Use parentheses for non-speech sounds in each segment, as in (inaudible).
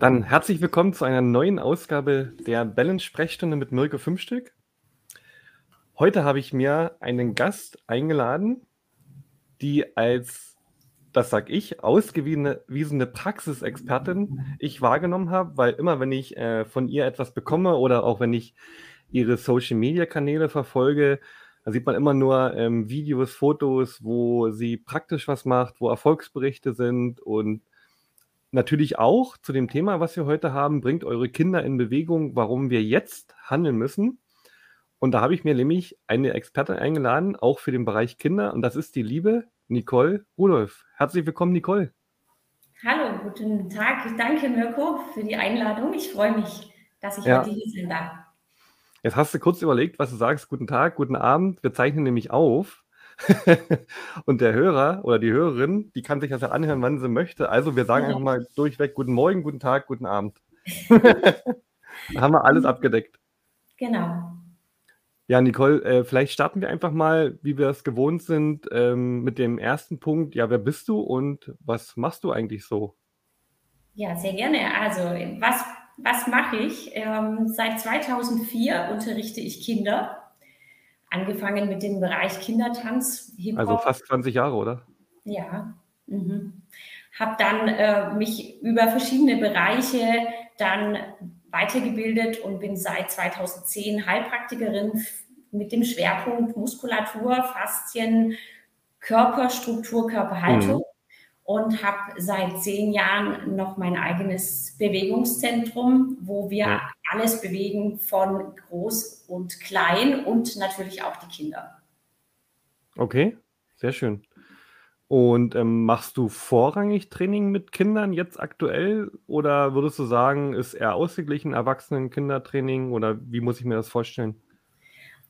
Dann herzlich willkommen zu einer neuen Ausgabe der Balance-Sprechstunde mit Mirko Fünfstück. Heute habe ich mir einen Gast eingeladen, die als, das sag ich, ausgewiesene Praxisexpertin ich wahrgenommen habe, weil immer, wenn ich äh, von ihr etwas bekomme oder auch wenn ich ihre Social-Media-Kanäle verfolge, da sieht man immer nur ähm, Videos, Fotos, wo sie praktisch was macht, wo Erfolgsberichte sind und natürlich auch zu dem Thema, was wir heute haben, bringt eure Kinder in Bewegung, warum wir jetzt handeln müssen. Und da habe ich mir nämlich eine Expertin eingeladen, auch für den Bereich Kinder, und das ist die liebe Nicole Rudolf. Herzlich willkommen, Nicole. Hallo, guten Tag. Danke, Mirko, für die Einladung. Ich freue mich, dass ich ja. heute hier sein darf. Jetzt hast du kurz überlegt, was du sagst. Guten Tag, guten Abend. Wir zeichnen nämlich auf. (laughs) und der Hörer oder die Hörerin, die kann sich das ja anhören, wann sie möchte. Also wir sagen einfach mal durchweg guten Morgen, guten Tag, guten Abend. (laughs) haben wir alles abgedeckt. Genau. Ja, Nicole, äh, vielleicht starten wir einfach mal, wie wir es gewohnt sind, ähm, mit dem ersten Punkt. Ja, wer bist du und was machst du eigentlich so? Ja, sehr gerne. Also, was, was mache ich? Ähm, seit 2004 unterrichte ich Kinder angefangen mit dem Bereich Kindertanz. Also fast 20 Jahre, oder? Ja. Mhm. Habe dann äh, mich über verschiedene Bereiche dann weitergebildet und bin seit 2010 Heilpraktikerin mit dem Schwerpunkt Muskulatur, Faszien, Körperstruktur, Körperhaltung. Mhm und habe seit zehn Jahren noch mein eigenes Bewegungszentrum, wo wir ja. alles bewegen von groß und klein und natürlich auch die Kinder. Okay, sehr schön. Und ähm, machst du vorrangig Training mit Kindern jetzt aktuell oder würdest du sagen, ist eher ausgeglichen Erwachsenen-Kindertraining oder wie muss ich mir das vorstellen?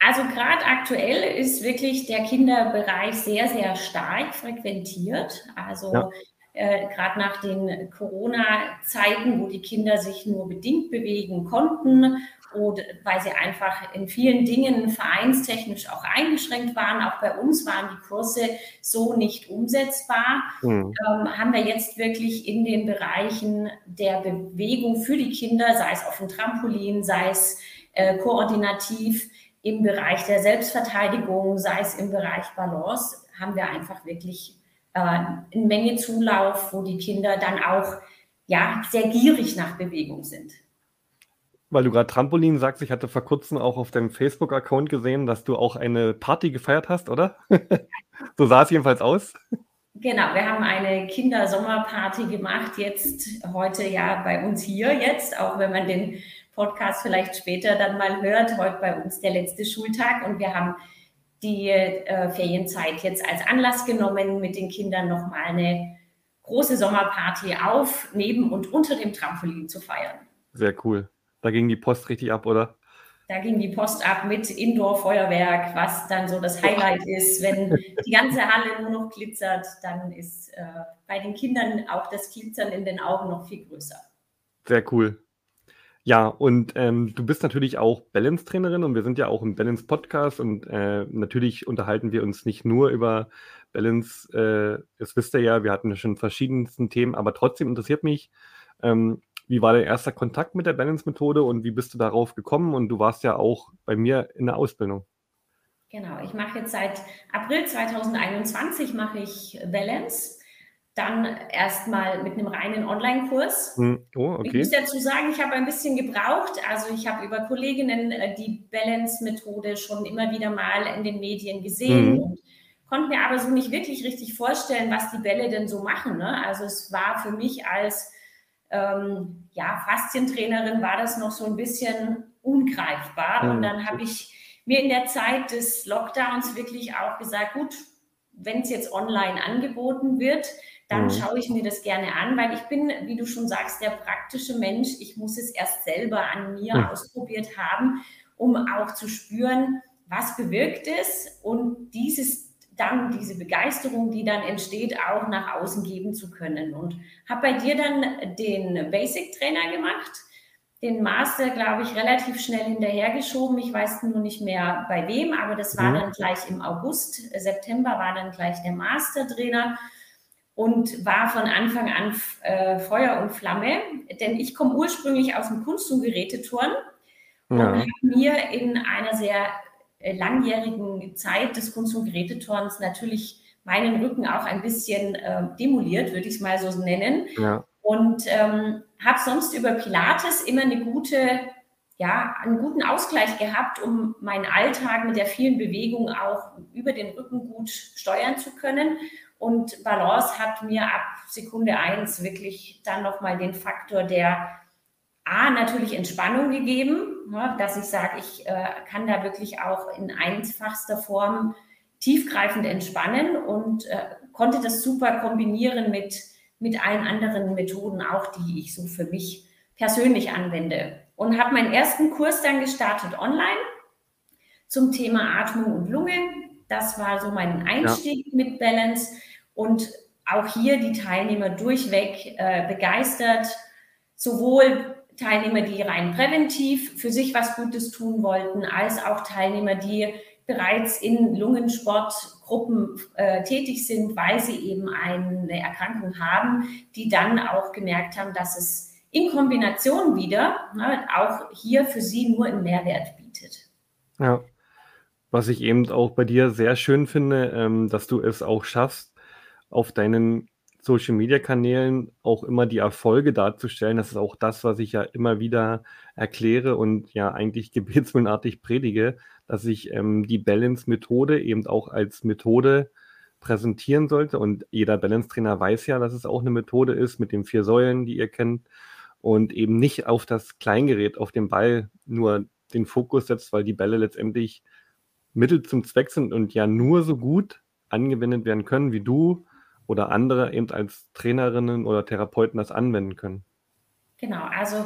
Also gerade aktuell ist wirklich der Kinderbereich sehr, sehr stark frequentiert. Also ja. äh, gerade nach den Corona-Zeiten, wo die Kinder sich nur bedingt bewegen konnten oder weil sie einfach in vielen Dingen vereinstechnisch auch eingeschränkt waren. Auch bei uns waren die Kurse so nicht umsetzbar. Mhm. Ähm, haben wir jetzt wirklich in den Bereichen der Bewegung für die Kinder, sei es auf dem Trampolin, sei es äh, koordinativ, im Bereich der Selbstverteidigung, sei es im Bereich Balance, haben wir einfach wirklich äh, eine Menge Zulauf, wo die Kinder dann auch ja, sehr gierig nach Bewegung sind. Weil du gerade Trampolin sagst, ich hatte vor kurzem auch auf deinem Facebook-Account gesehen, dass du auch eine Party gefeiert hast, oder? (laughs) so sah es jedenfalls aus. Genau, wir haben eine Kindersommerparty gemacht, jetzt heute ja bei uns hier jetzt, auch wenn man den Podcast vielleicht später dann mal hört. Heute bei uns der letzte Schultag und wir haben die äh, Ferienzeit jetzt als Anlass genommen, mit den Kindern nochmal eine große Sommerparty auf, neben und unter dem Trampolin zu feiern. Sehr cool. Da ging die Post richtig ab, oder? Da ging die Post ab mit Indoor-Feuerwerk, was dann so das Highlight ist. Wenn die ganze Halle nur noch glitzert, dann ist äh, bei den Kindern auch das Glitzern in den Augen noch viel größer. Sehr cool. Ja, und ähm, du bist natürlich auch Balance-Trainerin und wir sind ja auch im Balance-Podcast und äh, natürlich unterhalten wir uns nicht nur über Balance, äh, das wisst ihr ja, wir hatten schon verschiedensten Themen, aber trotzdem interessiert mich, ähm, wie war dein erster Kontakt mit der Balance-Methode und wie bist du darauf gekommen? Und du warst ja auch bei mir in der Ausbildung. Genau, ich mache jetzt seit April 2021 mache ich Balance dann erstmal mit einem reinen Online-Kurs. Hm. Oh, okay. Ich muss dazu sagen, ich habe ein bisschen gebraucht. Also ich habe über Kolleginnen äh, die Balance-Methode schon immer wieder mal in den Medien gesehen mhm. und konnte mir aber so nicht wirklich richtig vorstellen, was die Bälle denn so machen. Ne? Also es war für mich als ähm, ja, Faszientrainerin war das noch so ein bisschen ungreifbar. Mhm. Und dann habe ich mir in der Zeit des Lockdowns wirklich auch gesagt, gut, wenn es jetzt online angeboten wird, dann mhm. schaue ich mir das gerne an, weil ich bin, wie du schon sagst, der praktische Mensch. Ich muss es erst selber an mir mhm. ausprobiert haben, um auch zu spüren, was bewirkt es und dieses dann diese Begeisterung, die dann entsteht, auch nach außen geben zu können. Und habe bei dir dann den Basic Trainer gemacht, den Master, glaube ich, relativ schnell hinterhergeschoben. Ich weiß nur nicht mehr bei wem, aber das war mhm. dann gleich im August, September war dann gleich der Master Trainer. Und war von Anfang an äh, Feuer und Flamme, denn ich komme ursprünglich aus dem Kunst- und Geräteturnen ja. und habe mir in einer sehr äh, langjährigen Zeit des Kunst- und Geräteturns natürlich meinen Rücken auch ein bisschen äh, demoliert, würde ich es mal so nennen. Ja. Und ähm, habe sonst über Pilates immer eine gute, ja, einen guten Ausgleich gehabt, um meinen Alltag mit der vielen Bewegung auch über den Rücken gut steuern zu können. Und Balance hat mir ab Sekunde eins wirklich dann nochmal den Faktor der A, natürlich Entspannung gegeben, ne, dass ich sage, ich äh, kann da wirklich auch in einfachster Form tiefgreifend entspannen und äh, konnte das super kombinieren mit, mit allen anderen Methoden auch, die ich so für mich persönlich anwende. Und habe meinen ersten Kurs dann gestartet online zum Thema Atmung und Lunge. Das war so mein Einstieg ja. mit Balance und auch hier die Teilnehmer durchweg äh, begeistert, sowohl Teilnehmer, die rein präventiv für sich was Gutes tun wollten, als auch Teilnehmer, die bereits in Lungensportgruppen äh, tätig sind, weil sie eben eine Erkrankung haben, die dann auch gemerkt haben, dass es in Kombination wieder ne, auch hier für sie nur einen Mehrwert bietet. Ja, was ich eben auch bei dir sehr schön finde, ähm, dass du es auch schaffst, auf deinen Social Media Kanälen auch immer die Erfolge darzustellen. Das ist auch das, was ich ja immer wieder erkläre und ja eigentlich (laughs) gebetsmühlenartig predige, dass ich ähm, die Balance-Methode eben auch als Methode präsentieren sollte. Und jeder Balance-Trainer weiß ja, dass es auch eine Methode ist mit den vier Säulen, die ihr kennt. Und eben nicht auf das Kleingerät, auf den Ball nur den Fokus setzt, weil die Bälle letztendlich Mittel zum Zweck sind und ja nur so gut angewendet werden können, wie du oder andere eben als Trainerinnen oder Therapeuten das anwenden können. Genau, also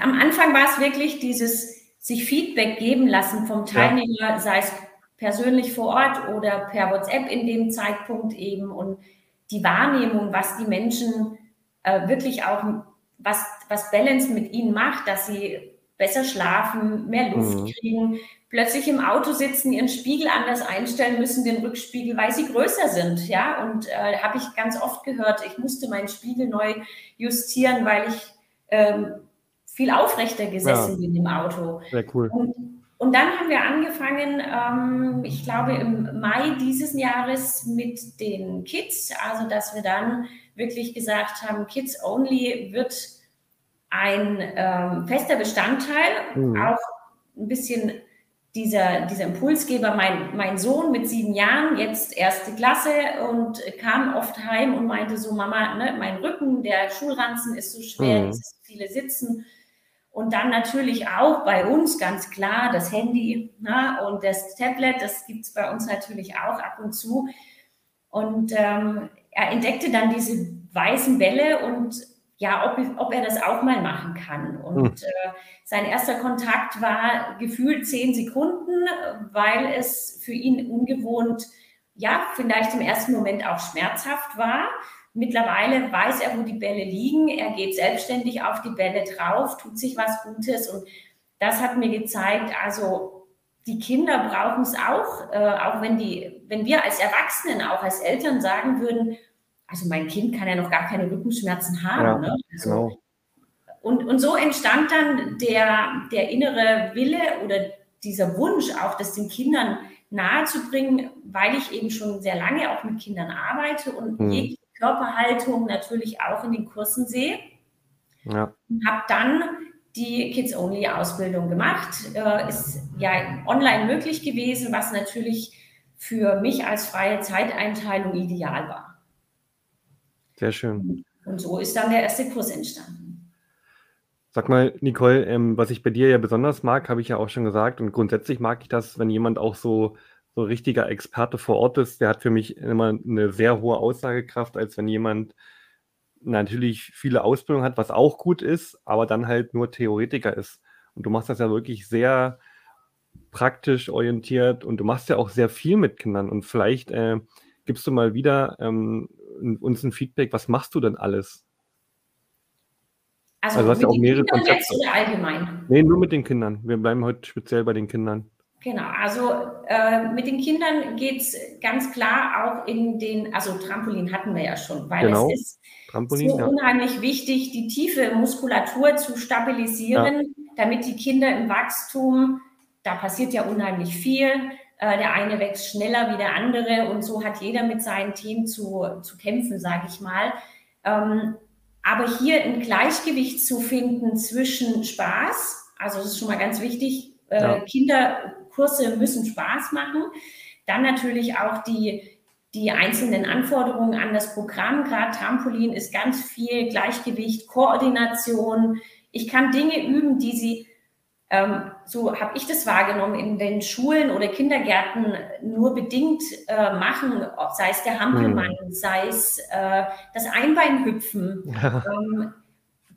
am Anfang war es wirklich dieses sich Feedback geben lassen vom Teilnehmer, ja. sei es persönlich vor Ort oder per WhatsApp in dem Zeitpunkt eben und die Wahrnehmung, was die Menschen äh, wirklich auch, was, was Balance mit ihnen macht, dass sie besser schlafen, mehr Luft mhm. kriegen, plötzlich im Auto sitzen, ihren Spiegel anders einstellen müssen, den Rückspiegel, weil sie größer sind. Ja, und äh, habe ich ganz oft gehört, ich musste meinen Spiegel neu justieren, weil ich ähm, viel aufrechter gesessen ja. bin im Auto. Sehr cool. Und, und dann haben wir angefangen, ähm, ich glaube im Mai dieses Jahres mit den Kids, also dass wir dann wirklich gesagt haben, Kids Only wird ein ähm, fester Bestandteil, mhm. auch ein bisschen dieser, dieser Impulsgeber, mein, mein Sohn mit sieben Jahren, jetzt erste Klasse und kam oft heim und meinte so, Mama, ne, mein Rücken, der Schulranzen ist so schwer, mhm. dieses viele Sitzen. Und dann natürlich auch bei uns ganz klar das Handy ne, und das Tablet, das gibt es bei uns natürlich auch ab und zu. Und ähm, er entdeckte dann diese weißen Bälle und ja, ob, ob er das auch mal machen kann. Und hm. äh, sein erster Kontakt war gefühlt zehn Sekunden, weil es für ihn ungewohnt, ja, vielleicht im ersten Moment auch schmerzhaft war. Mittlerweile weiß er, wo die Bälle liegen. Er geht selbstständig auf die Bälle drauf, tut sich was Gutes. Und das hat mir gezeigt, also die Kinder brauchen es auch, äh, auch wenn die, wenn wir als Erwachsenen, auch als Eltern sagen würden, also mein Kind kann ja noch gar keine Rückenschmerzen haben. Ja, ne? also, genau. und, und so entstand dann der, der innere Wille oder dieser Wunsch auch, das den Kindern nahezubringen, weil ich eben schon sehr lange auch mit Kindern arbeite und mhm. jegliche Körperhaltung natürlich auch in den Kursen sehe. Ja. Habe dann die Kids-Only-Ausbildung gemacht. Äh, ist ja online möglich gewesen, was natürlich für mich als freie Zeiteinteilung ideal war. Sehr schön. Und so ist dann der erste Kurs entstanden. Sag mal, Nicole, ähm, was ich bei dir ja besonders mag, habe ich ja auch schon gesagt. Und grundsätzlich mag ich das, wenn jemand auch so, so richtiger Experte vor Ort ist. Der hat für mich immer eine sehr hohe Aussagekraft, als wenn jemand natürlich viele Ausbildung hat, was auch gut ist, aber dann halt nur Theoretiker ist. Und du machst das ja wirklich sehr praktisch orientiert und du machst ja auch sehr viel mit Kindern. Und vielleicht äh, gibst du mal wieder ähm, uns ein Feedback, was machst du denn alles? Also, also du hast ja auch mehrere Kindern Konzepte. oder allgemein? Nee, nur mit den Kindern. Wir bleiben heute speziell bei den Kindern. Genau, also äh, mit den Kindern geht es ganz klar auch in den, also Trampolin hatten wir ja schon, weil genau. es ist Trampolin, so ja. unheimlich wichtig, die tiefe Muskulatur zu stabilisieren, ja. damit die Kinder im Wachstum, da passiert ja unheimlich viel, der eine wächst schneller wie der andere und so hat jeder mit seinen Themen zu, zu kämpfen, sage ich mal. Ähm, aber hier ein Gleichgewicht zu finden zwischen Spaß, also das ist schon mal ganz wichtig, äh, ja. Kinder Kurse müssen Spaß machen. Dann natürlich auch die, die einzelnen Anforderungen an das Programm. Gerade Trampolin ist ganz viel Gleichgewicht, Koordination. Ich kann Dinge üben, die sie, ähm, so habe ich das wahrgenommen, in den Schulen oder Kindergärten nur bedingt äh, machen, sei es der Hampelmann, hm. sei es äh, das Einbeinhüpfen. Ja. Ähm,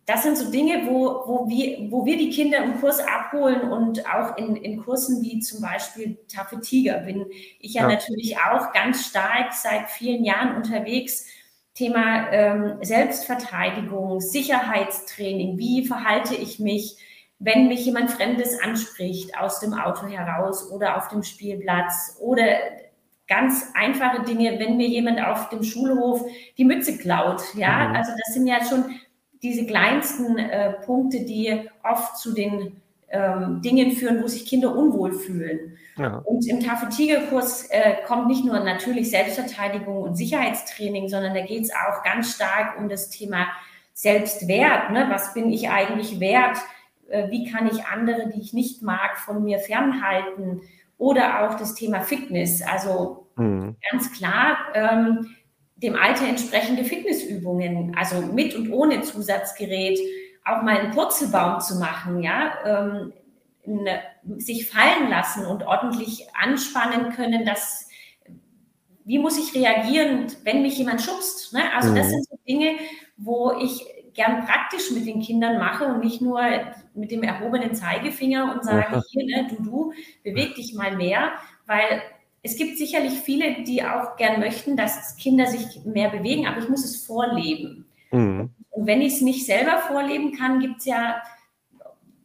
das sind so Dinge, wo, wo, wir, wo wir die Kinder im Kurs abholen und auch in, in Kursen wie zum Beispiel Tafel Tiger bin ich ja, ja, natürlich auch ganz stark seit vielen Jahren unterwegs. Thema ähm, Selbstverteidigung, Sicherheitstraining, wie verhalte ich mich, wenn mich jemand Fremdes anspricht aus dem Auto heraus oder auf dem Spielplatz oder ganz einfache Dinge, wenn mir jemand auf dem Schulhof die Mütze klaut. Ja, mhm. also das sind ja schon diese kleinsten äh, Punkte, die oft zu den ähm, Dingen führen, wo sich Kinder unwohl fühlen. Ja. Und im Tafel-Tiger-Kurs äh, kommt nicht nur natürlich Selbstverteidigung und Sicherheitstraining, sondern da geht es auch ganz stark um das Thema Selbstwert. Ne? Was bin ich eigentlich wert? Äh, wie kann ich andere, die ich nicht mag, von mir fernhalten? Oder auch das Thema Fitness. Also mhm. ganz klar, ähm, dem Alter entsprechende Fitnessübungen, also mit und ohne Zusatzgerät, auch mal einen Purzelbaum zu machen, ja, ähm, sich fallen lassen und ordentlich anspannen können, dass wie muss ich reagieren, wenn mich jemand schubst? Ne? Also das mhm. sind so Dinge, wo ich gern praktisch mit den Kindern mache und nicht nur mit dem erhobenen Zeigefinger und sage, hier, ne, du, du, beweg dich mal mehr, weil es gibt sicherlich viele, die auch gern möchten, dass Kinder sich mehr bewegen, aber ich muss es vorleben. Mhm. Und wenn ich es nicht selber vorleben kann, gibt es ja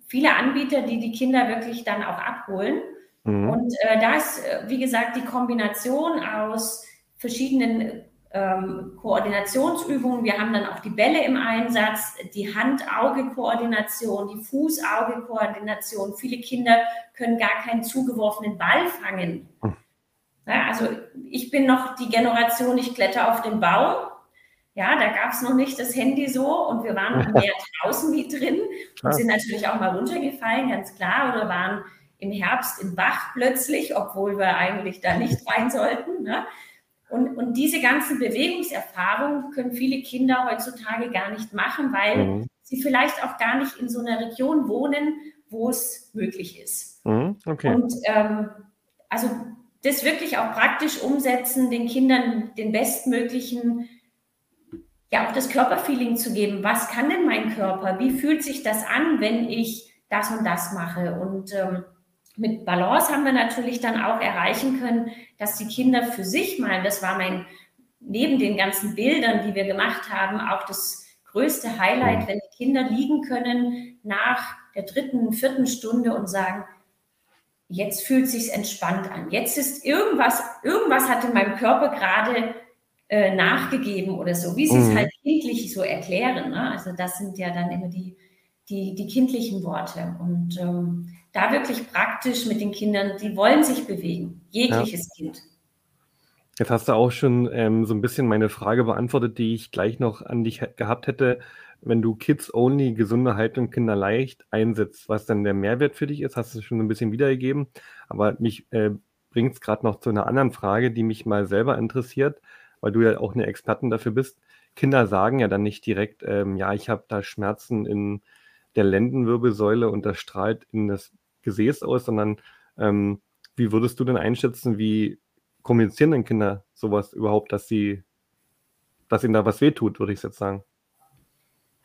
viele Anbieter, die die Kinder wirklich dann auch abholen. Mhm. Und äh, da ist, äh, wie gesagt, die Kombination aus verschiedenen ähm, Koordinationsübungen. Wir haben dann auch die Bälle im Einsatz, die Hand-Auge-Koordination, die Fuß-Auge-Koordination. Viele Kinder können gar keinen zugeworfenen Ball fangen. Mhm. Ja, also ich bin noch die Generation, ich kletter auf den Baum. Ja, da gab es noch nicht das Handy so und wir waren (laughs) mehr draußen wie drin und sind natürlich auch mal runtergefallen, ganz klar, oder waren im Herbst im Bach plötzlich, obwohl wir eigentlich da nicht rein sollten. Ne? Und, und diese ganzen Bewegungserfahrungen können viele Kinder heutzutage gar nicht machen, weil mhm. sie vielleicht auch gar nicht in so einer Region wohnen, wo es möglich ist. Mhm, okay. Und ähm, also das wirklich auch praktisch umsetzen, den Kindern den bestmöglichen, ja auch das Körperfeeling zu geben. Was kann denn mein Körper? Wie fühlt sich das an, wenn ich das und das mache? Und ähm, mit Balance haben wir natürlich dann auch erreichen können, dass die Kinder für sich mal, das war mein, neben den ganzen Bildern, die wir gemacht haben, auch das größte Highlight, wenn die Kinder liegen können nach der dritten, vierten Stunde und sagen, jetzt fühlt sich entspannt an. Jetzt ist irgendwas, irgendwas hat in meinem Körper gerade äh, nachgegeben oder so, wie sie mhm. es halt kindlich so erklären. Ne? Also das sind ja dann immer die, die, die kindlichen Worte. Und ähm, da wirklich praktisch mit den Kindern, die wollen sich bewegen, jegliches ja. Kind. Jetzt hast du auch schon ähm, so ein bisschen meine Frage beantwortet, die ich gleich noch an dich gehabt hätte wenn du Kids-Only gesunde Haltung Kinder leicht einsetzt, was dann der Mehrwert für dich ist, hast du schon ein bisschen wiedergegeben. Aber mich äh, bringt es gerade noch zu einer anderen Frage, die mich mal selber interessiert, weil du ja auch eine Expertin dafür bist. Kinder sagen ja dann nicht direkt, ähm, ja, ich habe da Schmerzen in der Lendenwirbelsäule und das strahlt in das Gesäß aus, sondern ähm, wie würdest du denn einschätzen, wie kommunizieren denn Kinder sowas überhaupt, dass sie, dass ihnen da was wehtut, würde ich jetzt sagen?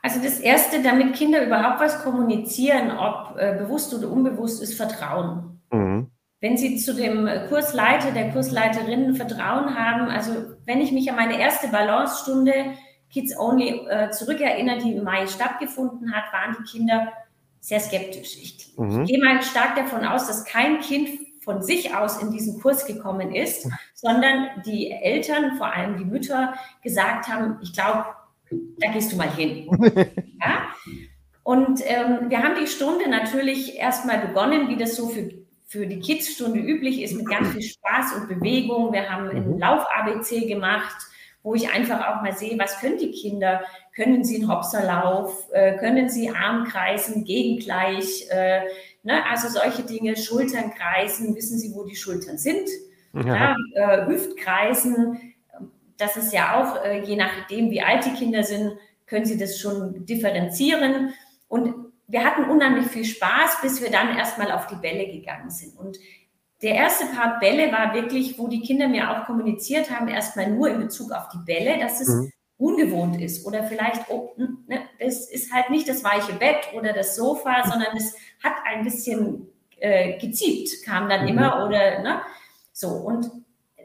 Also das Erste, damit Kinder überhaupt was kommunizieren, ob äh, bewusst oder unbewusst, ist Vertrauen. Mhm. Wenn sie zu dem Kursleiter, der Kursleiterin Vertrauen haben, also wenn ich mich an meine erste Balancestunde Kids Only äh, zurückerinnere, die im Mai stattgefunden hat, waren die Kinder sehr skeptisch. Ich, mhm. ich gehe mal stark davon aus, dass kein Kind von sich aus in diesen Kurs gekommen ist, sondern die Eltern, vor allem die Mütter, gesagt haben, ich glaube, da gehst du mal hin. (laughs) ja? Und ähm, wir haben die Stunde natürlich erstmal begonnen, wie das so für, für die Kids-Stunde üblich ist, mit ganz viel Spaß und Bewegung. Wir haben einen mhm. Lauf-ABC gemacht, wo ich einfach auch mal sehe, was können die Kinder? Können sie einen Hopserlauf? Äh, können sie Armkreisen, gegengleich? Äh, ne? Also solche Dinge, Schultern kreisen, wissen sie, wo die Schultern sind? Ja. Ja, äh, Hüftkreisen, das ist ja auch, äh, je nachdem, wie alt die Kinder sind, können sie das schon differenzieren. Und wir hatten unheimlich viel Spaß, bis wir dann erstmal auf die Bälle gegangen sind. Und der erste Part Bälle war wirklich, wo die Kinder mir auch kommuniziert haben, erstmal nur in Bezug auf die Bälle, dass es mhm. ungewohnt ist oder vielleicht, oh, hm, ne, das ist halt nicht das weiche Bett oder das Sofa, sondern es hat ein bisschen äh, geziebt, kam dann mhm. immer oder, ne, so. Und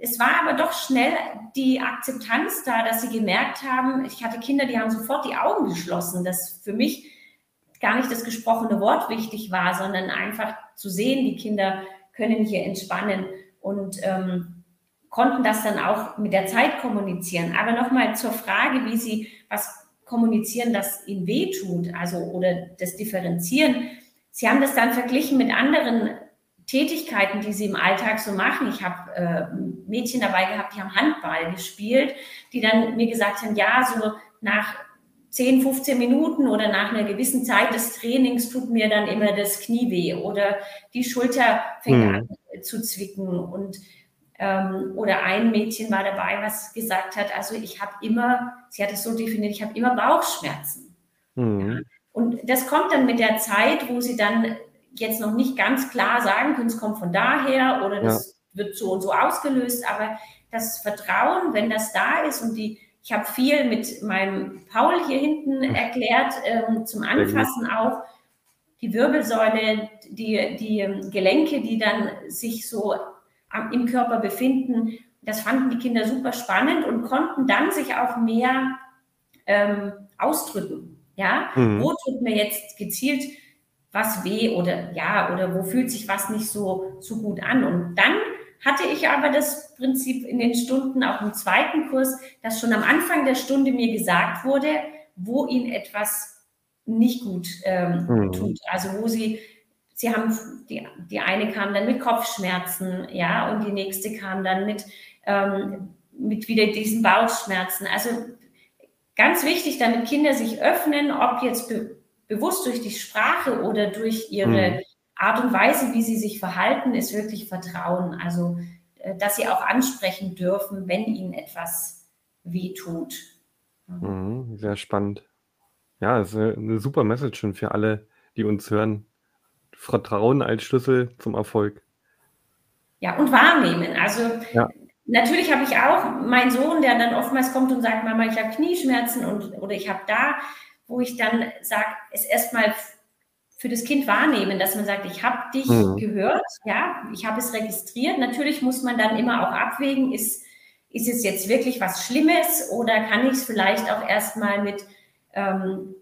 es war aber doch schnell die Akzeptanz da, dass sie gemerkt haben, ich hatte Kinder, die haben sofort die Augen geschlossen, dass für mich gar nicht das gesprochene Wort wichtig war, sondern einfach zu sehen, die Kinder können hier entspannen und ähm, konnten das dann auch mit der Zeit kommunizieren. Aber nochmal zur Frage, wie sie was kommunizieren, das ihnen wehtut, also oder das Differenzieren. Sie haben das dann verglichen mit anderen Tätigkeiten, die sie im Alltag so machen. Ich habe äh, Mädchen dabei gehabt, die haben Handball gespielt, die dann mir gesagt haben, ja, so nach 10, 15 Minuten oder nach einer gewissen Zeit des Trainings tut mir dann immer das Knie weh oder die Schulter fängt mhm. an zu zwicken und ähm, oder ein Mädchen war dabei, was gesagt hat, also ich habe immer, sie hat es so definiert, ich habe immer Bauchschmerzen. Mhm. Ja. Und das kommt dann mit der Zeit, wo sie dann jetzt noch nicht ganz klar sagen können, es kommt von daher oder das ja. wird so und so ausgelöst, aber das Vertrauen, wenn das da ist und die, ich habe viel mit meinem Paul hier hinten erklärt, ähm, zum Anfassen auch, die Wirbelsäule, die, die ähm, Gelenke, die dann sich so am, im Körper befinden, das fanden die Kinder super spannend und konnten dann sich auch mehr ähm, ausdrücken. Ja, mhm. wo tut mir jetzt gezielt was weh oder ja, oder wo fühlt sich was nicht so, so gut an. Und dann hatte ich aber das Prinzip in den Stunden, auch im zweiten Kurs, dass schon am Anfang der Stunde mir gesagt wurde, wo ihnen etwas nicht gut ähm, mhm. tut. Also wo sie, sie haben, die, die eine kam dann mit Kopfschmerzen, ja, und die nächste kam dann mit, ähm, mit wieder diesen Bauchschmerzen. Also ganz wichtig, damit Kinder sich öffnen, ob jetzt bewusst durch die Sprache oder durch ihre mhm. Art und Weise, wie sie sich verhalten, ist wirklich Vertrauen. Also, äh, dass sie auch ansprechen dürfen, wenn ihnen etwas wehtut. Mhm, sehr spannend. Ja, das ist eine super Message schon für alle, die uns hören. Vertrauen als Schlüssel zum Erfolg. Ja, und wahrnehmen. Also ja. natürlich habe ich auch meinen Sohn, der dann oftmals kommt und sagt, Mama, ich habe Knieschmerzen und, oder ich habe da wo ich dann sage, es erstmal für das Kind wahrnehmen, dass man sagt, ich habe dich mhm. gehört, ja, ich habe es registriert. Natürlich muss man dann immer auch abwägen, ist, ist es jetzt wirklich was Schlimmes oder kann ich es vielleicht auch erstmal mit, ähm,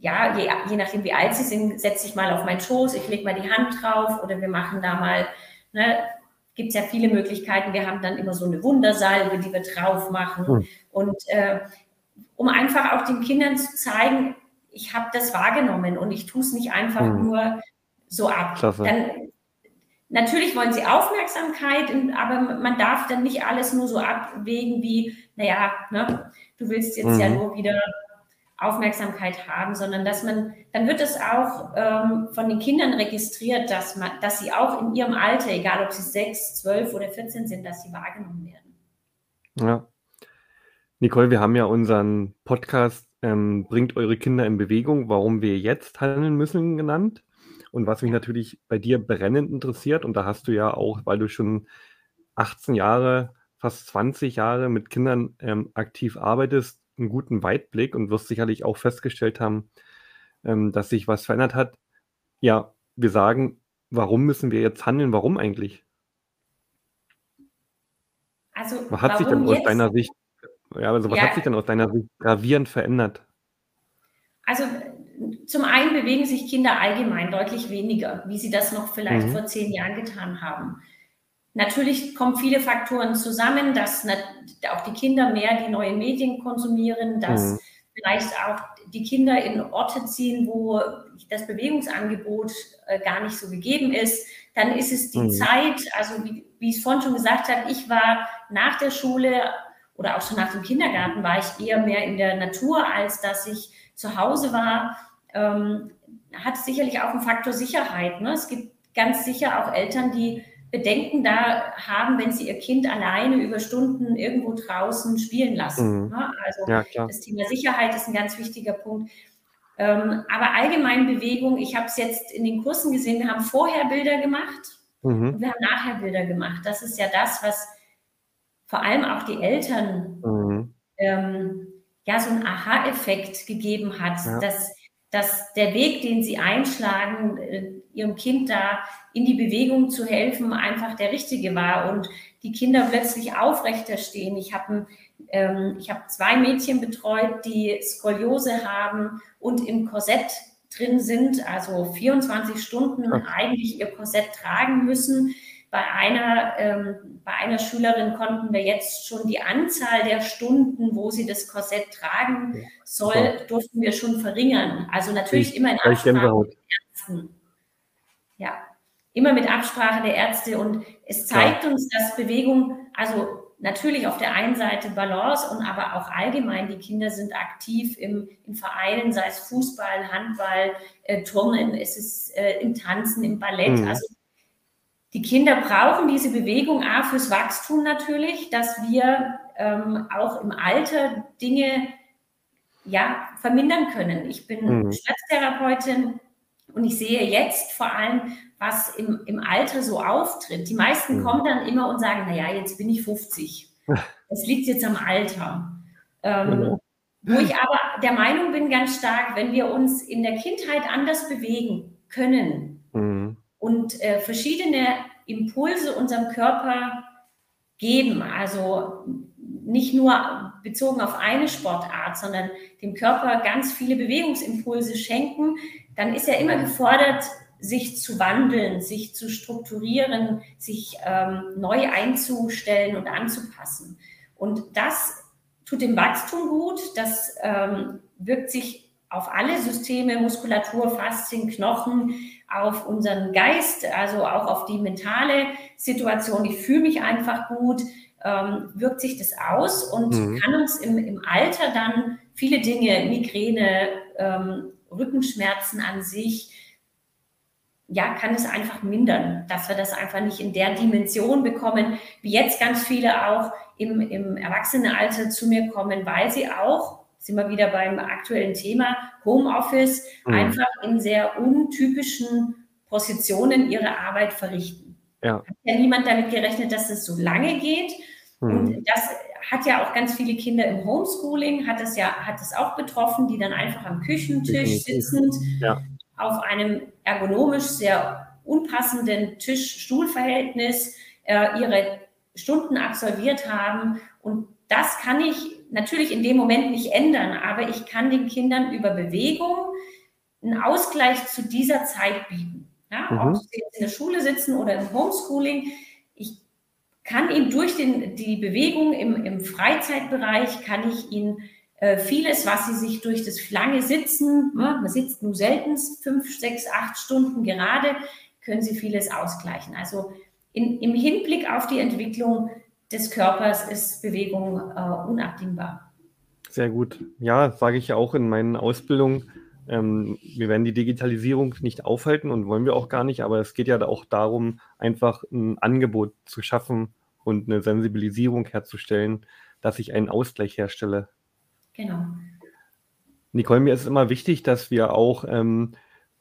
ja, je, je, nachdem wie alt sie sind, setze ich mal auf meinen Schoß, ich lege mal die Hand drauf oder wir machen da mal, ne, gibt es ja viele Möglichkeiten. Wir haben dann immer so eine Wundersalbe, die wir drauf machen. Mhm. Und äh, um einfach auch den Kindern zu zeigen, ich habe das wahrgenommen und ich tue es nicht einfach mhm. nur so ab. Dann, natürlich wollen sie Aufmerksamkeit, aber man darf dann nicht alles nur so abwägen wie, naja, ne, du willst jetzt mhm. ja nur wieder Aufmerksamkeit haben, sondern dass man, dann wird es auch ähm, von den Kindern registriert, dass man, dass sie auch in ihrem Alter, egal ob sie sechs, zwölf oder 14 sind, dass sie wahrgenommen werden. Ja, Nicole, wir haben ja unseren Podcast ähm, Bringt eure Kinder in Bewegung, warum wir jetzt handeln müssen genannt. Und was mich natürlich bei dir brennend interessiert, und da hast du ja auch, weil du schon 18 Jahre, fast 20 Jahre mit Kindern ähm, aktiv arbeitest, einen guten Weitblick und wirst sicherlich auch festgestellt haben, ähm, dass sich was verändert hat. Ja, wir sagen, warum müssen wir jetzt handeln? Warum eigentlich? Also, was hat sich denn aus deiner Sicht ja, also was ja. hat sich denn aus deiner Sicht gravierend verändert? Also zum einen bewegen sich Kinder allgemein deutlich weniger, wie sie das noch vielleicht mhm. vor zehn Jahren getan haben. Natürlich kommen viele Faktoren zusammen, dass auch die Kinder mehr die neuen Medien konsumieren, dass mhm. vielleicht auch die Kinder in Orte ziehen, wo das Bewegungsangebot äh, gar nicht so gegeben ist. Dann ist es die mhm. Zeit, also wie, wie ich es vorhin schon gesagt habe, ich war nach der Schule oder auch schon nach dem Kindergarten, war ich eher mehr in der Natur, als dass ich zu Hause war. Ähm, hat sicherlich auch einen Faktor Sicherheit. Ne? Es gibt ganz sicher auch Eltern, die Bedenken da haben, wenn sie ihr Kind alleine über Stunden irgendwo draußen spielen lassen. Mhm. Ne? Also ja, das Thema Sicherheit ist ein ganz wichtiger Punkt. Ähm, aber allgemein Bewegung, ich habe es jetzt in den Kursen gesehen, wir haben vorher Bilder gemacht mhm. und wir haben nachher Bilder gemacht. Das ist ja das, was vor allem auch die Eltern mhm. ähm, ja so einen Aha-Effekt gegeben hat, ja. dass dass der Weg, den sie einschlagen, äh, ihrem Kind da in die Bewegung zu helfen, einfach der richtige war und die Kinder plötzlich aufrechter stehen. Ich habe ähm, ich hab zwei Mädchen betreut, die Skoliose haben und im Korsett drin sind, also 24 Stunden eigentlich ihr Korsett tragen müssen. Bei einer, ähm, bei einer Schülerin konnten wir jetzt schon die Anzahl der Stunden, wo sie das Korsett tragen soll, durften wir schon verringern. Also natürlich immer in Absprache mit Ärzten. Ja, immer mit Absprache der Ärzte. Und es zeigt ja. uns, dass Bewegung, also natürlich auf der einen Seite Balance und aber auch allgemein, die Kinder sind aktiv im, in Vereinen, sei es Fußball, Handball, äh, Turnen, es ist äh, im Tanzen, im Ballett. Mhm. Also die Kinder brauchen diese Bewegung A fürs Wachstum natürlich, dass wir ähm, auch im Alter Dinge ja, vermindern können. Ich bin mhm. Schmerztherapeutin und ich sehe jetzt vor allem, was im, im Alter so auftritt. Die meisten mhm. kommen dann immer und sagen, naja, jetzt bin ich 50. (laughs) Das liegt jetzt am Alter. Ähm, mhm. Wo ich aber der Meinung bin, ganz stark, wenn wir uns in der Kindheit anders bewegen können, und äh, verschiedene Impulse unserem Körper geben. Also nicht nur bezogen auf eine Sportart, sondern dem Körper ganz viele Bewegungsimpulse schenken, dann ist er immer gefordert, sich zu wandeln, sich zu strukturieren, sich ähm, neu einzustellen und anzupassen. Und das tut dem Wachstum gut, das ähm, wirkt sich auf alle Systeme, Muskulatur, Faszien, Knochen, auf unseren Geist, also auch auf die mentale Situation. Ich fühle mich einfach gut, ähm, wirkt sich das aus und mhm. kann uns im, im Alter dann viele Dinge, Migräne, ähm, Rückenschmerzen an sich, ja, kann es einfach mindern, dass wir das einfach nicht in der Dimension bekommen, wie jetzt ganz viele auch im, im Erwachsenenalter zu mir kommen, weil sie auch sind wir wieder beim aktuellen Thema Homeoffice, mhm. einfach in sehr untypischen Positionen ihre Arbeit verrichten. Ja. Hat ja niemand damit gerechnet, dass es so lange geht. Mhm. Und das hat ja auch ganz viele Kinder im Homeschooling, hat es ja, hat es auch betroffen, die dann einfach am Küchentisch sitzend ja. auf einem ergonomisch sehr unpassenden Tisch-Stuhl-Verhältnis äh, ihre Stunden absolviert haben. Und das kann ich natürlich in dem Moment nicht ändern, aber ich kann den Kindern über Bewegung einen Ausgleich zu dieser Zeit bieten. Ja, mhm. Ob sie jetzt in der Schule sitzen oder im Homeschooling, ich kann ihnen durch den, die Bewegung im, im Freizeitbereich, kann ich ihnen äh, vieles, was sie sich durch das lange Sitzen, ne, man sitzt nur selten fünf, sechs, acht Stunden gerade, können sie vieles ausgleichen. Also in, im Hinblick auf die Entwicklung des Körpers ist Bewegung äh, unabdingbar. Sehr gut. Ja, sage ich ja auch in meinen Ausbildungen. Ähm, wir werden die Digitalisierung nicht aufhalten und wollen wir auch gar nicht, aber es geht ja auch darum, einfach ein Angebot zu schaffen und eine Sensibilisierung herzustellen, dass ich einen Ausgleich herstelle. Genau. Nicole, mir ist es immer wichtig, dass wir auch ähm,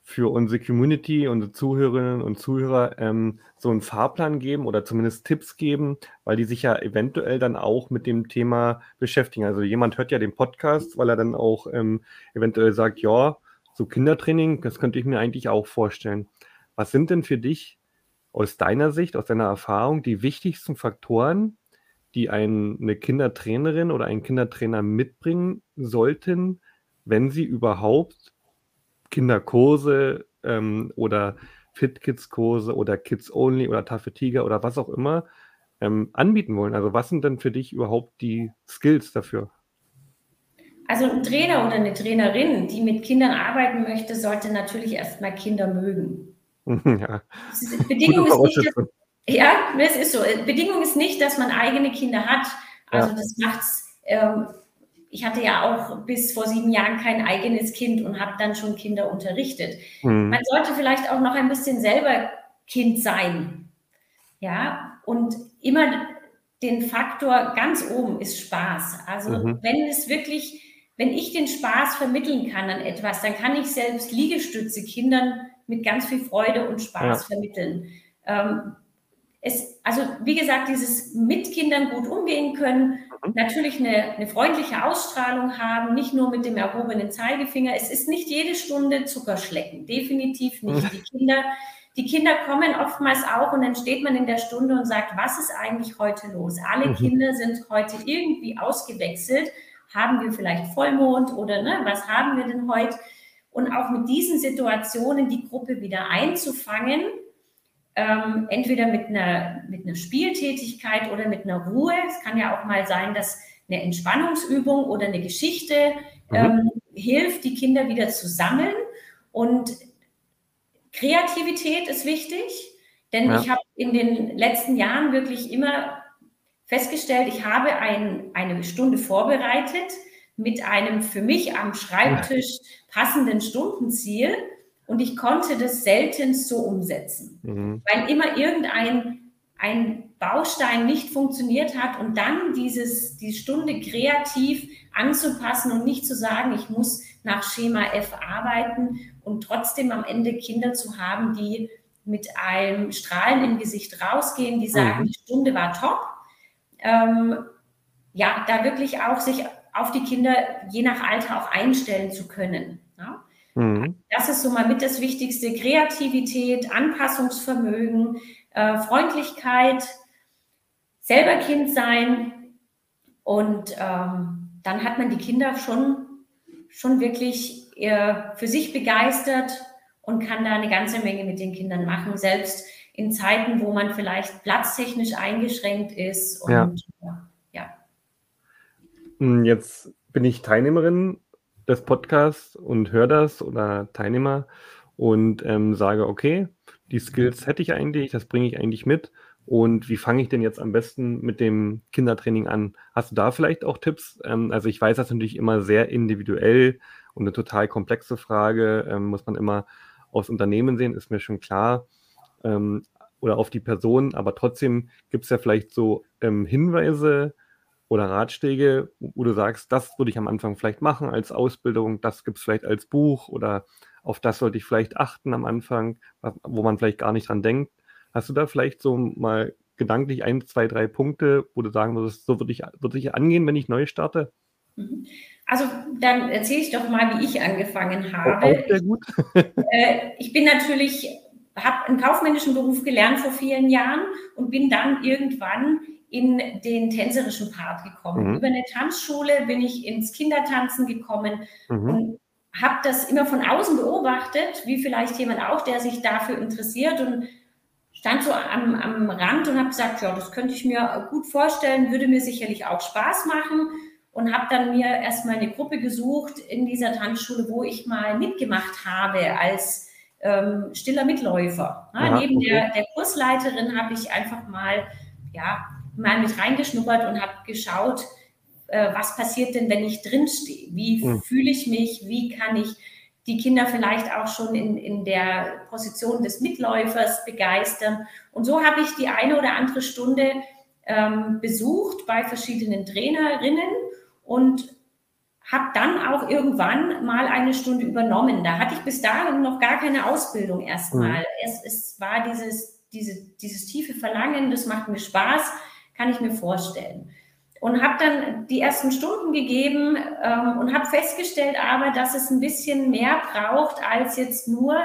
für unsere Community, unsere Zuhörerinnen und Zuhörer ähm, so einen Fahrplan geben oder zumindest Tipps geben, weil die sich ja eventuell dann auch mit dem Thema beschäftigen. Also jemand hört ja den Podcast, weil er dann auch ähm, eventuell sagt, ja, so Kindertraining, das könnte ich mir eigentlich auch vorstellen. Was sind denn für dich aus deiner Sicht, aus deiner Erfahrung die wichtigsten Faktoren, die ein, eine Kindertrainerin oder ein Kindertrainer mitbringen sollten, wenn sie überhaupt Kinderkurse ähm, oder Fit Kids Kurse oder Kids Only oder Tafel Tiger oder was auch immer ähm, anbieten wollen? Also was sind denn für dich überhaupt die Skills dafür? Also ein Trainer oder eine Trainerin, die mit Kindern arbeiten möchte, sollte natürlich erstmal Kinder mögen. Ja. (laughs) Bedingung ist nicht, dass, ja, das ist so. Bedingung ist nicht, dass man eigene Kinder hat. Also ja. das macht's. Ähm, ich hatte ja auch bis vor sieben Jahren kein eigenes Kind und habe dann schon Kinder unterrichtet. Mhm. Man sollte vielleicht auch noch ein bisschen selber Kind sein. Ja, und immer den Faktor ganz oben ist Spaß. Also mhm. wenn es wirklich, wenn ich den Spaß vermitteln kann an etwas, dann kann ich selbst Liegestütze Kindern mit ganz viel Freude und Spaß ja. vermitteln. Ähm, es, also wie gesagt, dieses mit Kindern gut umgehen können, mhm. natürlich eine, eine, freundliche Ausstrahlung haben, nicht nur mit dem erhobenen Zeigefinger. Es ist nicht jede Stunde Zuckerschlecken, definitiv nicht. Die Kinder, die Kinder kommen oftmals auch und dann steht man in der Stunde und sagt, was ist eigentlich heute los? Alle mhm. Kinder sind heute irgendwie ausgewechselt. Haben wir vielleicht Vollmond oder ne, was haben wir denn heute? Und auch mit diesen Situationen die Gruppe wieder einzufangen ähm, entweder mit einer, mit einer Spieltätigkeit oder mit einer Ruhe. Es kann ja auch mal sein, dass eine Entspannungsübung oder eine Geschichte mhm. ähm, hilft, die Kinder wieder zu sammeln. Und Kreativität ist wichtig, denn ja. ich habe in den letzten Jahren wirklich immer festgestellt, ich habe ein, eine Stunde vorbereitet mit einem für mich am Schreibtisch passenden Stundenziel und ich konnte das selten so umsetzen, mhm. weil immer irgendein ein Baustein nicht funktioniert hat und dann dieses, die Stunde kreativ anzupassen und nicht zu sagen, ich muss nach Schema F arbeiten und trotzdem am Ende Kinder zu haben, die mit einem Strahlen im Gesicht rausgehen, die sagen, mhm. die Stunde war top. Ähm, ja, da wirklich auch sich auf die Kinder je nach Alter auch einstellen zu können. Mhm. Das ist so mal mit das Wichtigste. Kreativität, Anpassungsvermögen, äh, Freundlichkeit, selber Kind sein. Und ähm, dann hat man die Kinder schon, schon wirklich äh, für sich begeistert und kann da eine ganze Menge mit den Kindern machen, selbst in Zeiten, wo man vielleicht platztechnisch eingeschränkt ist. Und, ja. ja. Hm, jetzt bin ich Teilnehmerin des Podcasts und höre das oder Teilnehmer und ähm, sage, okay, die Skills hätte ich eigentlich, das bringe ich eigentlich mit. Und wie fange ich denn jetzt am besten mit dem Kindertraining an? Hast du da vielleicht auch Tipps? Ähm, also ich weiß das natürlich immer sehr individuell und eine total komplexe Frage, ähm, muss man immer aufs Unternehmen sehen, ist mir schon klar. Ähm, oder auf die Person, aber trotzdem gibt es ja vielleicht so ähm, Hinweise, oder Ratschläge, wo du sagst, das würde ich am Anfang vielleicht machen als Ausbildung, das gibt es vielleicht als Buch oder auf das sollte ich vielleicht achten am Anfang, wo man vielleicht gar nicht dran denkt. Hast du da vielleicht so mal gedanklich ein, zwei, drei Punkte, wo du sagen würdest, so würde ich, würde ich angehen, wenn ich neu starte? Mhm. Also dann erzähle ich doch mal, wie ich angefangen habe. Auch sehr gut. (laughs) äh, ich bin natürlich, habe einen kaufmännischen Beruf gelernt vor vielen Jahren und bin dann irgendwann in den tänzerischen Part gekommen. Mhm. Über eine Tanzschule bin ich ins Kindertanzen gekommen mhm. und habe das immer von außen beobachtet, wie vielleicht jemand auch, der sich dafür interessiert und stand so am, am Rand und habe gesagt, ja, das könnte ich mir gut vorstellen, würde mir sicherlich auch Spaß machen und habe dann mir erstmal eine Gruppe gesucht in dieser Tanzschule, wo ich mal mitgemacht habe als ähm, stiller Mitläufer. Ja, neben okay. der, der Kursleiterin habe ich einfach mal ja, mal mit reingeschnuppert und habe geschaut, äh, was passiert denn, wenn ich drinstehe? Wie mhm. fühle ich mich? Wie kann ich die Kinder vielleicht auch schon in, in der Position des Mitläufers begeistern? Und so habe ich die eine oder andere Stunde ähm, besucht bei verschiedenen Trainerinnen und habe dann auch irgendwann mal eine Stunde übernommen. Da hatte ich bis dahin noch gar keine Ausbildung erstmal. Mhm. Es, es war dieses, diese, dieses tiefe Verlangen, das macht mir Spaß kann ich mir vorstellen. Und habe dann die ersten Stunden gegeben ähm, und habe festgestellt aber, dass es ein bisschen mehr braucht, als jetzt nur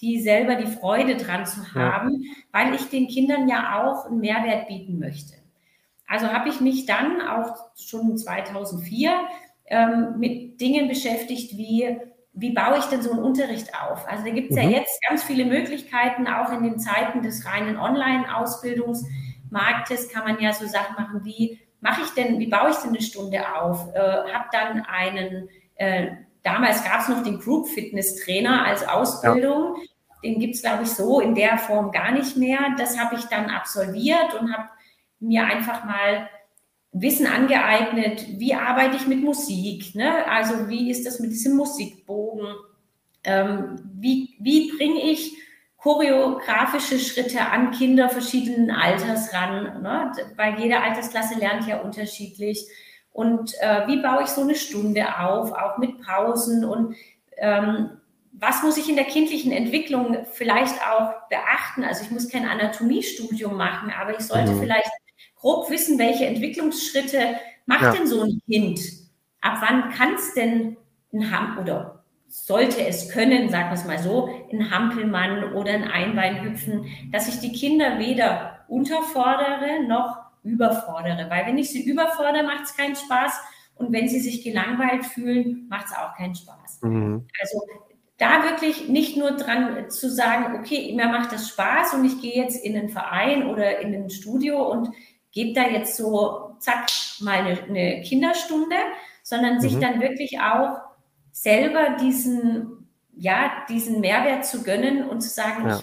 die selber die Freude dran zu haben, ja. weil ich den Kindern ja auch einen Mehrwert bieten möchte. Also habe ich mich dann auch schon 2004 ähm, mit Dingen beschäftigt wie wie baue ich denn so einen Unterricht auf? Also da gibt es mhm. ja jetzt ganz viele Möglichkeiten, auch in den Zeiten des reinen Online-Ausbildungsmarktes kann man ja so Sachen machen wie, mache ich denn, wie baue ich denn eine Stunde auf? Äh, habe dann einen, äh, damals gab es noch den Group Fitness Trainer als Ausbildung. Ja. Den gibt es, glaube ich, so in der Form gar nicht mehr. Das habe ich dann absolviert und habe mir einfach mal Wissen angeeignet, wie arbeite ich mit Musik, ne? also wie ist das mit diesem Musikbogen, ähm, wie, wie bringe ich choreografische Schritte an Kinder verschiedenen Alters ran, ne? weil jede Altersklasse lernt ja unterschiedlich. Und äh, wie baue ich so eine Stunde auf, auch mit Pausen und ähm, was muss ich in der kindlichen Entwicklung vielleicht auch beachten? Also ich muss kein Anatomiestudium machen, aber ich sollte mhm. vielleicht grob wissen, welche Entwicklungsschritte macht ja. denn so ein Kind? Ab wann kann es denn ein Ham oder sollte es können, sagen wir es mal so, ein Hampelmann oder ein Einbeinhüpfen, dass ich die Kinder weder unterfordere noch überfordere. Weil wenn ich sie überfordere, macht es keinen Spaß. Und wenn sie sich gelangweilt fühlen, macht es auch keinen Spaß. Mhm. Also da wirklich nicht nur dran zu sagen, okay, mir macht das Spaß und ich gehe jetzt in einen Verein oder in ein Studio und gebe da jetzt so, zack, mal eine, eine Kinderstunde, sondern mhm. sich dann wirklich auch selber diesen, ja, diesen Mehrwert zu gönnen und zu sagen, ja.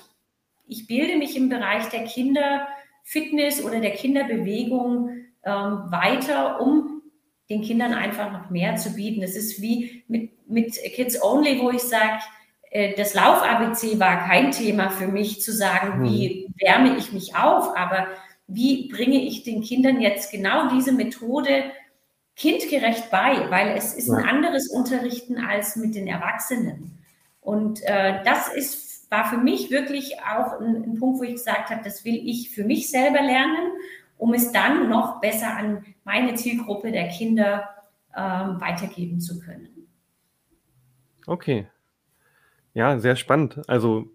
ich, ich, bilde mich im Bereich der Kinderfitness oder der Kinderbewegung ähm, weiter, um den Kindern einfach noch mehr zu bieten. Das ist wie mit, mit Kids Only, wo ich sage, äh, das Lauf-ABC war kein Thema für mich zu sagen, mhm. wie wärme ich mich auf, aber wie bringe ich den Kindern jetzt genau diese Methode kindgerecht bei, weil es ist ein anderes Unterrichten als mit den Erwachsenen. Und äh, das ist, war für mich wirklich auch ein, ein, Punkt, wo ich gesagt habe, das will ich für mich selber lernen, um es dann noch besser an meine Zielgruppe der Kinder äh, weitergeben zu können. Okay. Ja, sehr spannend. Also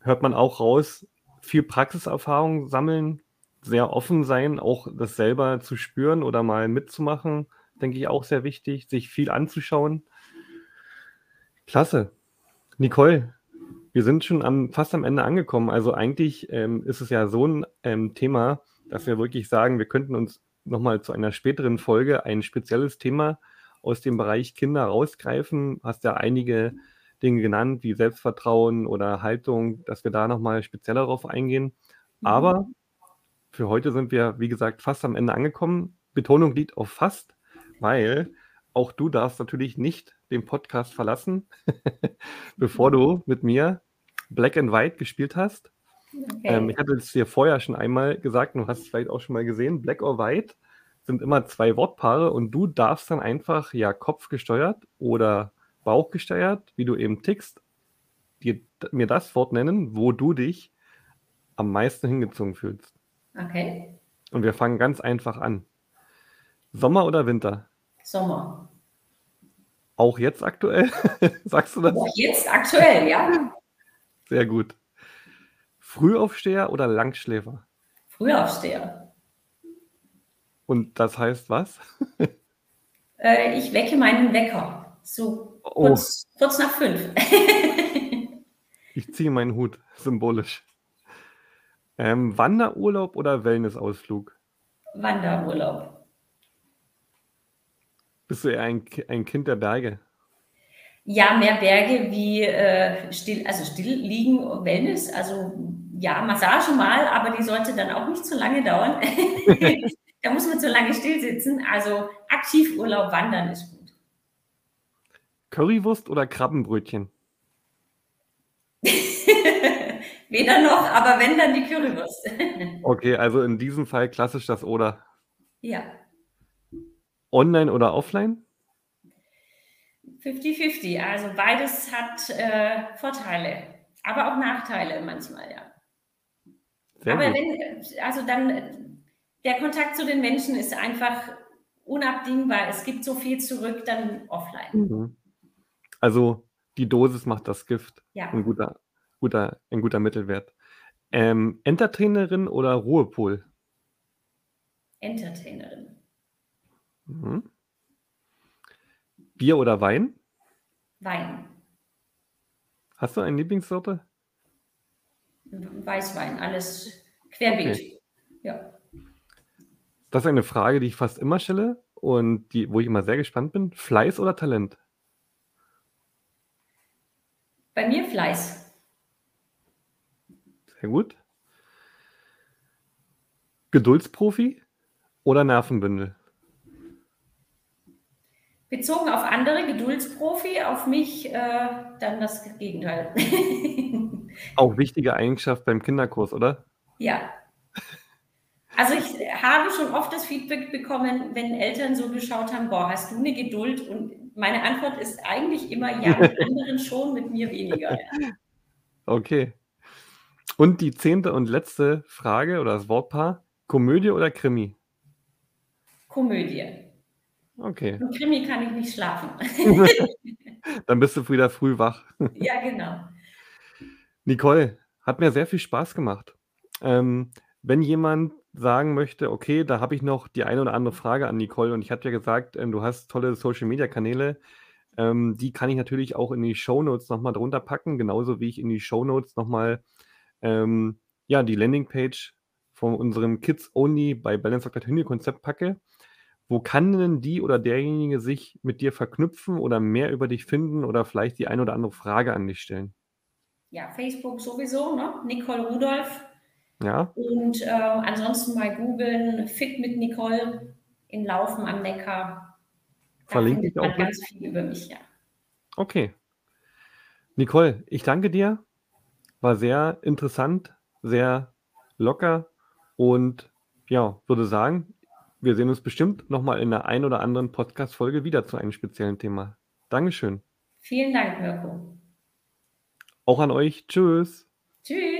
hört man auch raus, viel Praxiserfahrung sammeln, sehr offen sein, auch das selber zu spüren oder mal mitzumachen, denke ich auch sehr wichtig, sich viel anzuschauen. Klasse. Nicole, wir sind schon am, fast am Ende angekommen. Also eigentlich ähm, ist es ja so ein ähm, Thema, dass wir wirklich sagen, wir könnten uns nochmal zu einer späteren Folge ein spezielles Thema aus dem Bereich Kinder rausgreifen. Hast ja einige Dinge genannt, wie Selbstvertrauen oder Haltung, dass wir da nochmal speziell darauf eingehen. Mhm. Aber für heute sind wir, wie gesagt, fast am Ende angekommen. Betonung liegt auf fast, weil auch du darfst natürlich nicht den Podcast verlassen, (laughs) bevor du mit mir Black and White gespielt hast. Okay. Ähm, ich hatte es dir vorher schon einmal gesagt, du hast es vielleicht auch schon mal gesehen, Black or White sind immer zwei Wortpaare und du darfst dann einfach ja kopfgesteuert oder bauchgesteuert, wie du eben tickst, dir, mir das Wort nennen, wo du dich am meisten hingezogen fühlst. Okay. Und wir fangen ganz einfach an. Sommer oder Winter? Sommer. Auch jetzt aktuell? (laughs) Sagst du das? Auch jetzt aktuell, ja. Sehr gut. Frühaufsteher oder Langschläfer? Frühaufsteher. Und das heißt was? (laughs) äh, ich wecke meinen Wecker. So kurz, oh. kurz nach fünf. (laughs) ich ziehe meinen Hut, symbolisch. Ähm, Wanderurlaub oder Wellnessausflug? Wanderurlaub. Bist du eher ein, ein Kind der Berge? Ja, mehr Berge wie äh, still, also still liegen, Wellness, also ja, Massage mal, aber die sollte dann auch nicht zu lange dauern. (laughs) (laughs) da muss man zu lange still sitzen. Also Aktivurlaub wandern ist gut. Currywurst oder Krabbenbrötchen? (laughs) Weder noch, aber wenn, dann die Currywurst. okay, also in diesem Fall klassisch das Oder. Ja. Online oder offline? 50-50. Also beides hat äh, Vorteile, aber auch Nachteile manchmal, ja. Sehr aber gut. wenn, also dann, der Kontakt zu den Menschen ist einfach unabdingbar. Es gibt so viel zurück, dann offline. Mhm. Also die Dosis macht das Gift. Ja. Ein guter, guter, ein guter Mittelwert. Ähm, Entertainerin oder Ruhepol? Entertainerin. Mhm. Bier oder Wein? Wein. Hast du eine Lieblingssorte? Weißwein, alles querbeet. Okay. Ja. Das ist eine Frage, die ich fast immer stelle und die, wo ich immer sehr gespannt bin. Fleiß oder Talent? Bei mir Fleiß. Sehr gut. Geduldsprofi oder Nervenbündel? Bezogen auf andere, Geduldsprofi, auf mich äh, dann das Gegenteil. (laughs) Auch wichtige Eigenschaft beim Kinderkurs, oder? Ja. Also ich habe schon oft das Feedback bekommen, wenn Eltern so geschaut haben, boah, hast du eine Geduld? Und meine Antwort ist eigentlich immer ja, mit (laughs) anderen schon, mit mir weniger. Ja. Okay. Und die zehnte und letzte Frage oder das Wortpaar, Komödie oder Krimi? Komödie. Okay. Und Krimi kann ich nicht schlafen. (laughs) Dann bist du wieder früh wach. (laughs) ja, genau. Nicole, hat mir sehr viel Spaß gemacht. Ähm, wenn jemand sagen möchte, okay, da habe ich noch die eine oder andere Frage an Nicole und ich hatte ja gesagt, ähm, du hast tolle Social-Media-Kanäle, ähm, die kann ich natürlich auch in die Shownotes nochmal drunter packen, genauso wie ich in die Shownotes nochmal ähm, ja, die Landingpage von unserem Kids Only bei Balance Dr. Hündel Konzept packe. Wo kann denn die oder derjenige sich mit dir verknüpfen oder mehr über dich finden oder vielleicht die eine oder andere Frage an dich stellen? Ja, Facebook sowieso, ne? Nicole Rudolph. Ja. Und äh, ansonsten mal googeln, Fit mit Nicole in Laufen am Neckar. Da Verlinke ich auch. ganz viel über mich, ja. Okay. Nicole, ich danke dir. War sehr interessant, sehr locker und ja, würde sagen, wir sehen uns bestimmt nochmal in der ein oder anderen Podcast-Folge wieder zu einem speziellen Thema. Dankeschön. Vielen Dank, Mirko. Auch an euch. Tschüss. Tschüss.